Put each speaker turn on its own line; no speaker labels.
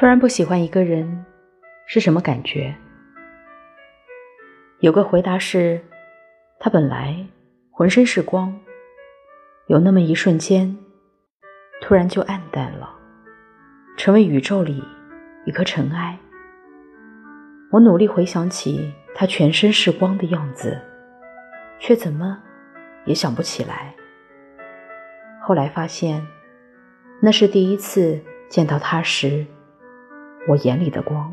突然不喜欢一个人是什么感觉？有个回答是，他本来浑身是光，有那么一瞬间，突然就暗淡了，成为宇宙里一颗尘埃。我努力回想起他全身是光的样子，却怎么也想不起来。后来发现，那是第一次见到他时，我眼里的光。